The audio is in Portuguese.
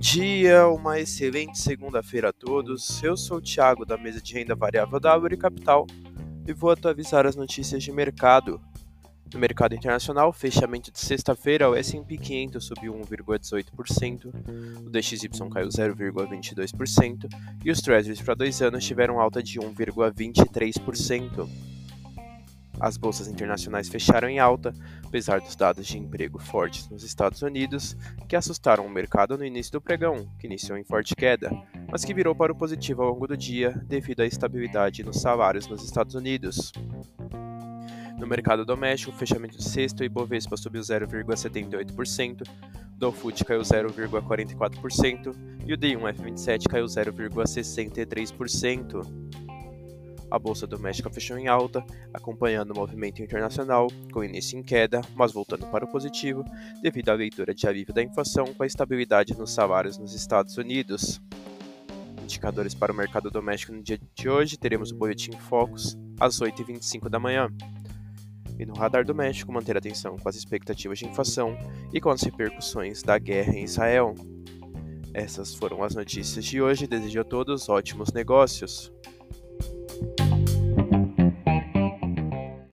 dia, uma excelente segunda-feira a todos. Eu sou o Thiago da mesa de renda variável da Árvore Capital e vou atualizar as notícias de mercado. No mercado internacional, fechamento de sexta-feira, o S&P 500 subiu 1,18%, o DXY caiu 0,22% e os Treasuries para dois anos tiveram alta de 1,23%. As bolsas internacionais fecharam em alta, apesar dos dados de emprego fortes nos Estados Unidos, que assustaram o mercado no início do pregão, que iniciou em forte queda, mas que virou para o positivo ao longo do dia devido à estabilidade nos salários nos Estados Unidos. No mercado doméstico, o fechamento de sexto, Ibovespa subiu 0,78%, o Dow caiu 0,44% e o D1F27 caiu 0,63%. A bolsa doméstica fechou em alta, acompanhando o movimento internacional, com início em queda, mas voltando para o positivo, devido à leitura de alívio da inflação com a estabilidade nos salários nos Estados Unidos. Indicadores para o mercado doméstico no dia de hoje, teremos o Boletim Focus às 8h25 da manhã. E no radar doméstico, manter atenção com as expectativas de inflação e com as repercussões da guerra em Israel. Essas foram as notícias de hoje. Desejo a todos ótimos negócios.